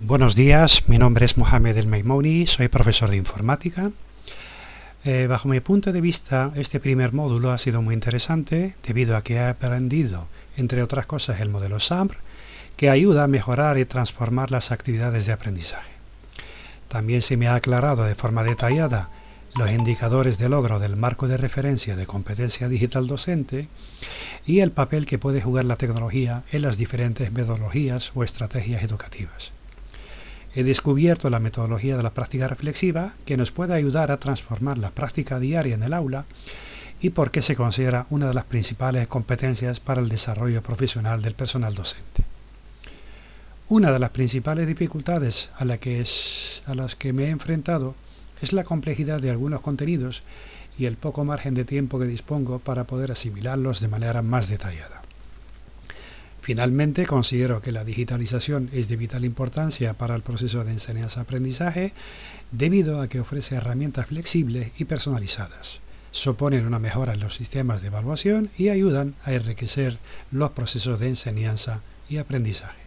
Buenos días, mi nombre es Mohamed El Maimouni, soy profesor de informática. Eh, bajo mi punto de vista, este primer módulo ha sido muy interesante debido a que he aprendido, entre otras cosas, el modelo SAMR, que ayuda a mejorar y transformar las actividades de aprendizaje. También se me ha aclarado de forma detallada los indicadores de logro del marco de referencia de competencia digital docente y el papel que puede jugar la tecnología en las diferentes metodologías o estrategias educativas. He descubierto la metodología de la práctica reflexiva que nos puede ayudar a transformar la práctica diaria en el aula y por qué se considera una de las principales competencias para el desarrollo profesional del personal docente. Una de las principales dificultades a, a las que me he enfrentado es la complejidad de algunos contenidos y el poco margen de tiempo que dispongo para poder asimilarlos de manera más detallada. Finalmente, considero que la digitalización es de vital importancia para el proceso de enseñanza-aprendizaje debido a que ofrece herramientas flexibles y personalizadas, suponen una mejora en los sistemas de evaluación y ayudan a enriquecer los procesos de enseñanza y aprendizaje.